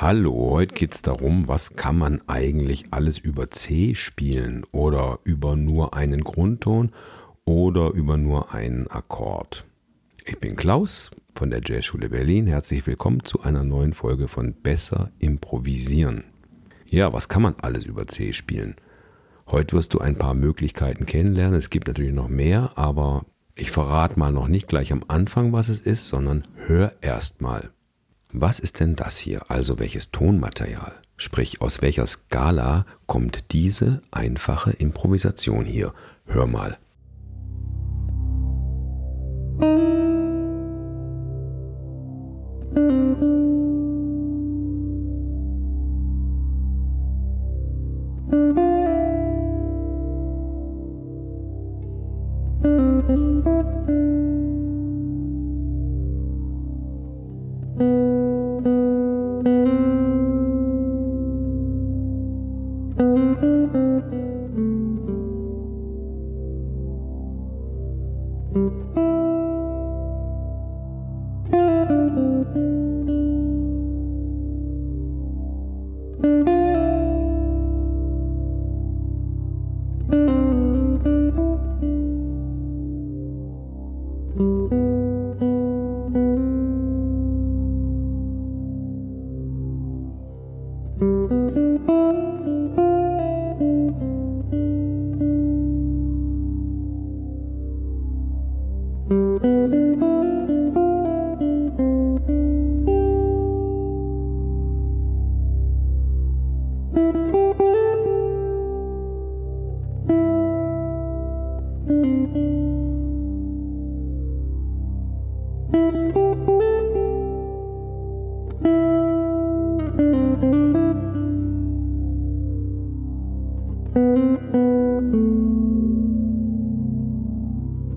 Hallo, heute geht es darum, was kann man eigentlich alles über C spielen oder über nur einen Grundton oder über nur einen Akkord. Ich bin Klaus von der Jazzschule Berlin. Herzlich willkommen zu einer neuen Folge von Besser improvisieren. Ja, was kann man alles über C spielen? Heute wirst du ein paar Möglichkeiten kennenlernen. Es gibt natürlich noch mehr, aber ich verrate mal noch nicht gleich am Anfang, was es ist, sondern hör erst mal. Was ist denn das hier? Also welches Tonmaterial? Sprich, aus welcher Skala kommt diese einfache Improvisation hier? Hör mal.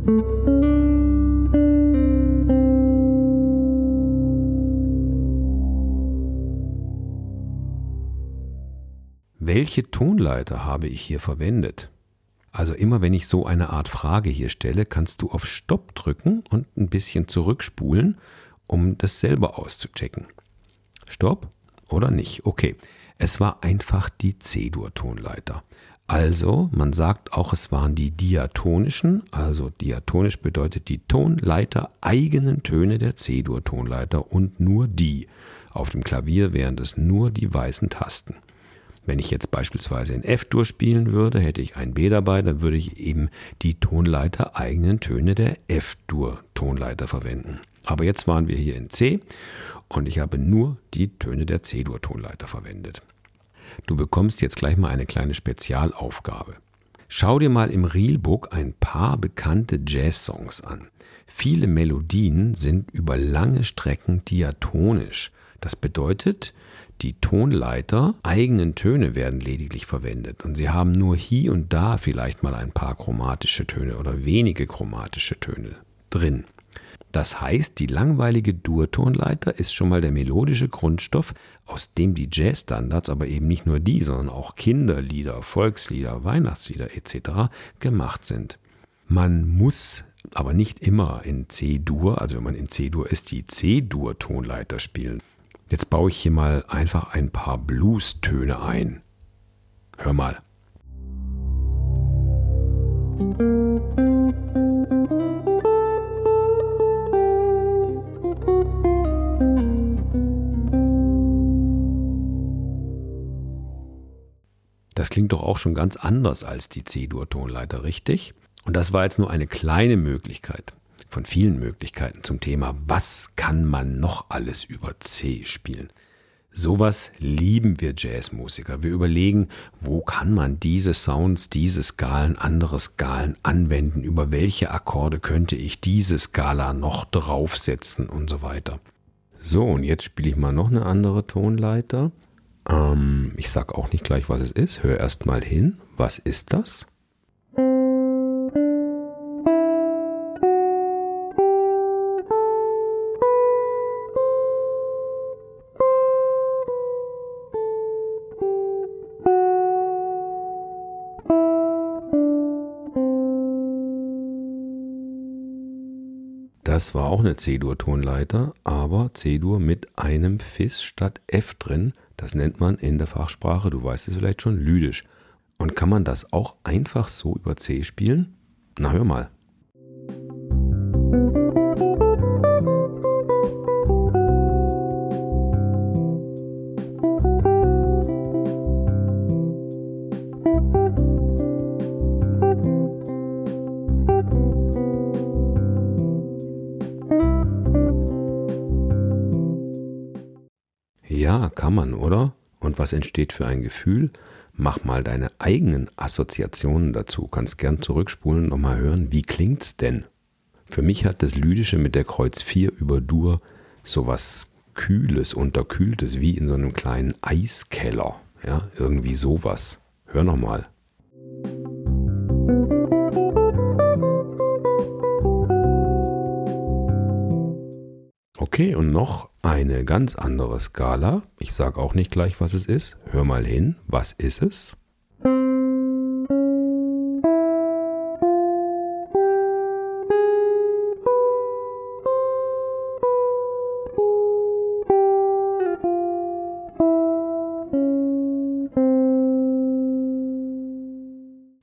Welche Tonleiter habe ich hier verwendet? Also immer wenn ich so eine Art Frage hier stelle, kannst du auf Stopp drücken und ein bisschen zurückspulen, um das selber auszuchecken. Stopp oder nicht? Okay. Es war einfach die C-Dur-Tonleiter. Also, man sagt auch, es waren die diatonischen, also diatonisch bedeutet die Tonleiter eigenen Töne der C-Dur-Tonleiter und nur die. Auf dem Klavier wären es nur die weißen Tasten. Wenn ich jetzt beispielsweise in F-Dur spielen würde, hätte ich ein B dabei, dann würde ich eben die Tonleiter eigenen Töne der F-Dur-Tonleiter verwenden. Aber jetzt waren wir hier in C und ich habe nur die Töne der C-Dur-Tonleiter verwendet. Du bekommst jetzt gleich mal eine kleine Spezialaufgabe. Schau dir mal im Reelbook ein paar bekannte Jazz-Songs an. Viele Melodien sind über lange Strecken diatonisch. Das bedeutet, die Tonleiter eigenen Töne werden lediglich verwendet und sie haben nur hier und da vielleicht mal ein paar chromatische Töne oder wenige chromatische Töne drin. Das heißt, die langweilige Durtonleiter ist schon mal der melodische Grundstoff, aus dem die Jazzstandards, aber eben nicht nur die, sondern auch Kinderlieder, Volkslieder, Weihnachtslieder etc. gemacht sind. Man muss aber nicht immer in C-Dur, also wenn man in C-Dur ist, die C-Dur-Tonleiter spielen. Jetzt baue ich hier mal einfach ein paar Blues-Töne ein. Hör mal. Das klingt doch auch schon ganz anders als die C-Dur-Tonleiter, richtig? Und das war jetzt nur eine kleine Möglichkeit von vielen Möglichkeiten zum Thema, was kann man noch alles über C spielen. Sowas lieben wir Jazzmusiker. Wir überlegen, wo kann man diese Sounds, diese Skalen, andere Skalen anwenden, über welche Akkorde könnte ich diese Skala noch draufsetzen und so weiter. So, und jetzt spiele ich mal noch eine andere Tonleiter. Ähm, ich sage auch nicht gleich, was es ist. Hör erst mal hin. Was ist das? Das war auch eine C-Dur-Tonleiter, aber C-Dur mit einem Fis statt F drin. Das nennt man in der Fachsprache, du weißt es vielleicht schon, lydisch. Und kann man das auch einfach so über C spielen? Na hör mal. Ja, kann man, oder? Und was entsteht für ein Gefühl? Mach mal deine eigenen Assoziationen dazu. Kannst gern zurückspulen und nochmal hören, wie klingt's denn? Für mich hat das Lydische mit der Kreuz 4 über Dur sowas Kühles, Unterkühltes, wie in so einem kleinen Eiskeller. Ja, irgendwie sowas. Hör nochmal. Okay, und noch eine ganz andere Skala. Ich sage auch nicht gleich, was es ist. Hör mal hin. Was ist es?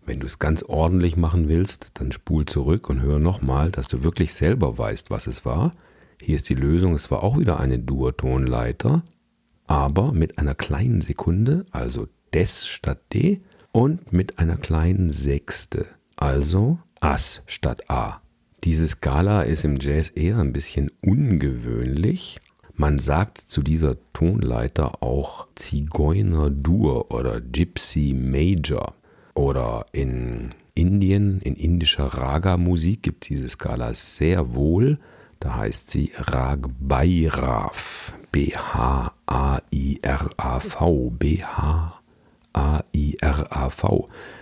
Wenn du es ganz ordentlich machen willst, dann spul zurück und hör nochmal, dass du wirklich selber weißt, was es war. Hier ist die Lösung, es war auch wieder eine Dur-Tonleiter, aber mit einer kleinen Sekunde, also Des statt D, und mit einer kleinen Sechste, also As statt A. Diese Skala ist im Jazz eher ein bisschen ungewöhnlich. Man sagt zu dieser Tonleiter auch Zigeuner-Dur oder Gypsy Major. Oder in Indien, in indischer Raga-Musik gibt es diese Skala sehr wohl. Da heißt sie Rag Bhairav. B-H-A-I-R-A-V.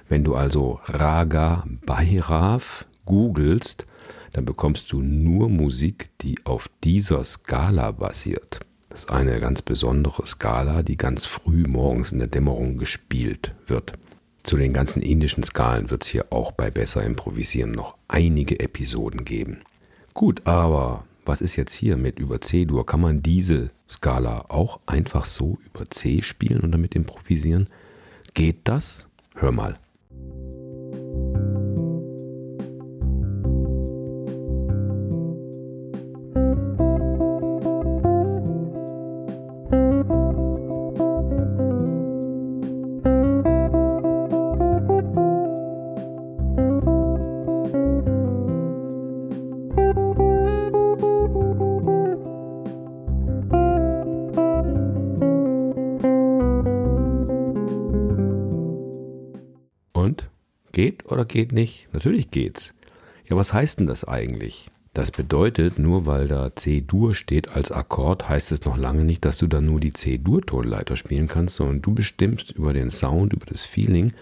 Wenn du also Raga Bhairav googelst, dann bekommst du nur Musik, die auf dieser Skala basiert. Das ist eine ganz besondere Skala, die ganz früh morgens in der Dämmerung gespielt wird. Zu den ganzen indischen Skalen wird es hier auch bei Besser Improvisieren noch einige Episoden geben. Gut, aber was ist jetzt hier mit über C-Dur? Kann man diese Skala auch einfach so über C spielen und damit improvisieren? Geht das? Hör mal. Geht oder geht nicht? Natürlich geht's. Ja, was heißt denn das eigentlich? Das bedeutet, nur weil da C-Dur steht als Akkord, heißt es noch lange nicht, dass du dann nur die C-Dur-Tonleiter spielen kannst, sondern du bestimmst über den Sound, über das Feeling,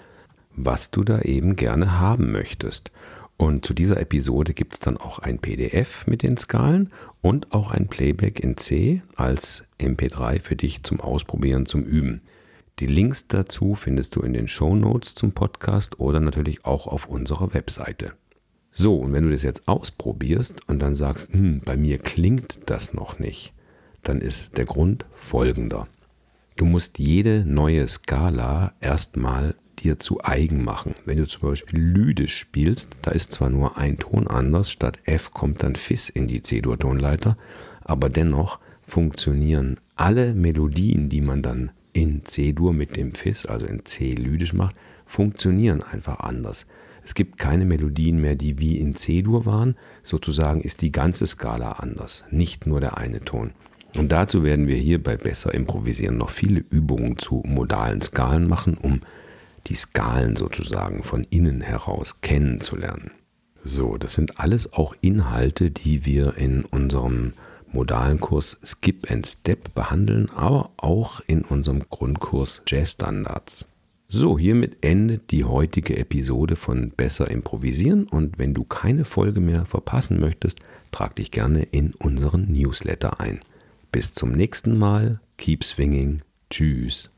was du da eben gerne haben möchtest. Und zu dieser Episode gibt es dann auch ein PDF mit den Skalen und auch ein Playback in C als MP3 für dich zum Ausprobieren, zum Üben. Die Links dazu findest du in den Show Notes zum Podcast oder natürlich auch auf unserer Webseite. So, und wenn du das jetzt ausprobierst und dann sagst, hm, bei mir klingt das noch nicht, dann ist der Grund folgender. Du musst jede neue Skala erstmal dir zu eigen machen. Wenn du zum Beispiel lydisch spielst, da ist zwar nur ein Ton anders, statt F kommt dann Fis in die C-Dur-Tonleiter, aber dennoch funktionieren alle Melodien, die man dann in C-Dur mit dem Fis, also in C lydisch macht, funktionieren einfach anders. Es gibt keine Melodien mehr, die wie in C-Dur waren. Sozusagen ist die ganze Skala anders, nicht nur der eine Ton. Und dazu werden wir hier bei Besser Improvisieren noch viele Übungen zu modalen Skalen machen, um die Skalen sozusagen von innen heraus kennenzulernen. So, das sind alles auch Inhalte, die wir in unserem modalen Kurs Skip and Step behandeln, aber auch in unserem Grundkurs Jazz Standards. So, hiermit endet die heutige Episode von Besser Improvisieren und wenn du keine Folge mehr verpassen möchtest, trag dich gerne in unseren Newsletter ein. Bis zum nächsten Mal, keep swinging, tschüss.